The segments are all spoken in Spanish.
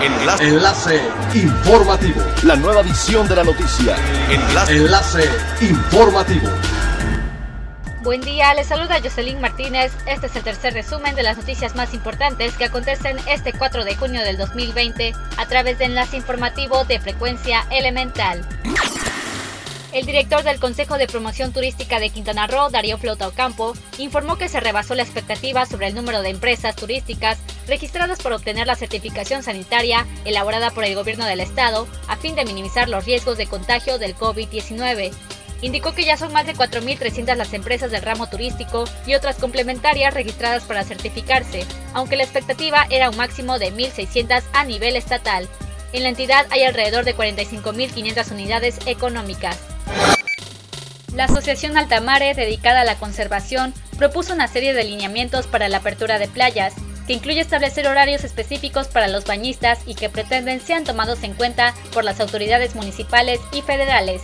Enlace. Enlace informativo. La nueva edición de la noticia. Enlace. Enlace informativo. Buen día, les saluda Jocelyn Martínez. Este es el tercer resumen de las noticias más importantes que acontecen este 4 de junio del 2020 a través de Enlace Informativo de Frecuencia Elemental. El director del Consejo de Promoción Turística de Quintana Roo, Darío Flota Ocampo, informó que se rebasó la expectativa sobre el número de empresas turísticas registradas por obtener la certificación sanitaria elaborada por el gobierno del estado a fin de minimizar los riesgos de contagio del COVID-19 indicó que ya son más de 4.300 las empresas del ramo turístico y otras complementarias registradas para certificarse, aunque la expectativa era un máximo de 1.600 a nivel estatal. En la entidad hay alrededor de 45.500 unidades económicas. La Asociación Altamare, dedicada a la conservación, propuso una serie de lineamientos para la apertura de playas, que incluye establecer horarios específicos para los bañistas y que pretenden sean tomados en cuenta por las autoridades municipales y federales,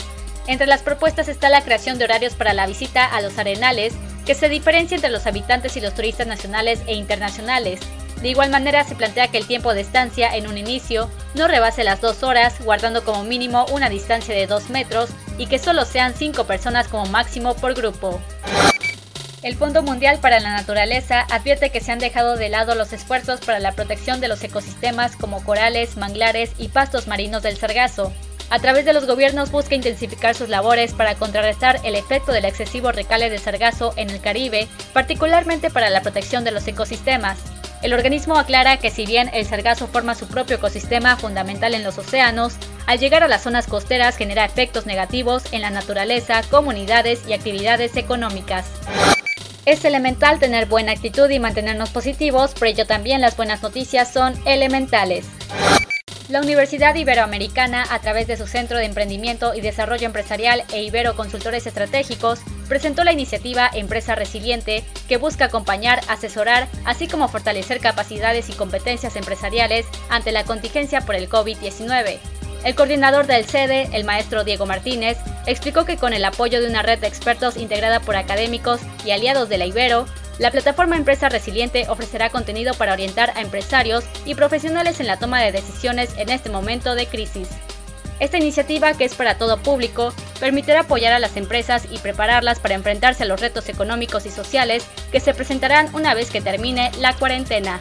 entre las propuestas está la creación de horarios para la visita a los arenales, que se diferencia entre los habitantes y los turistas nacionales e internacionales. De igual manera, se plantea que el tiempo de estancia en un inicio no rebase las dos horas, guardando como mínimo una distancia de dos metros y que solo sean cinco personas como máximo por grupo. El Fondo Mundial para la Naturaleza advierte que se han dejado de lado los esfuerzos para la protección de los ecosistemas como corales, manglares y pastos marinos del sargazo, a través de los gobiernos busca intensificar sus labores para contrarrestar el efecto del excesivo recale de sargazo en el Caribe, particularmente para la protección de los ecosistemas. El organismo aclara que si bien el sargazo forma su propio ecosistema fundamental en los océanos, al llegar a las zonas costeras genera efectos negativos en la naturaleza, comunidades y actividades económicas. Es elemental tener buena actitud y mantenernos positivos, por ello también las buenas noticias son elementales. La Universidad Iberoamericana, a través de su Centro de Emprendimiento y Desarrollo Empresarial e Ibero Consultores Estratégicos, presentó la iniciativa Empresa Resiliente, que busca acompañar, asesorar, así como fortalecer capacidades y competencias empresariales ante la contingencia por el COVID-19. El coordinador del sede, el maestro Diego Martínez, explicó que con el apoyo de una red de expertos integrada por académicos y aliados de la Ibero, la plataforma Empresa Resiliente ofrecerá contenido para orientar a empresarios y profesionales en la toma de decisiones en este momento de crisis. Esta iniciativa, que es para todo público, permitirá apoyar a las empresas y prepararlas para enfrentarse a los retos económicos y sociales que se presentarán una vez que termine la cuarentena.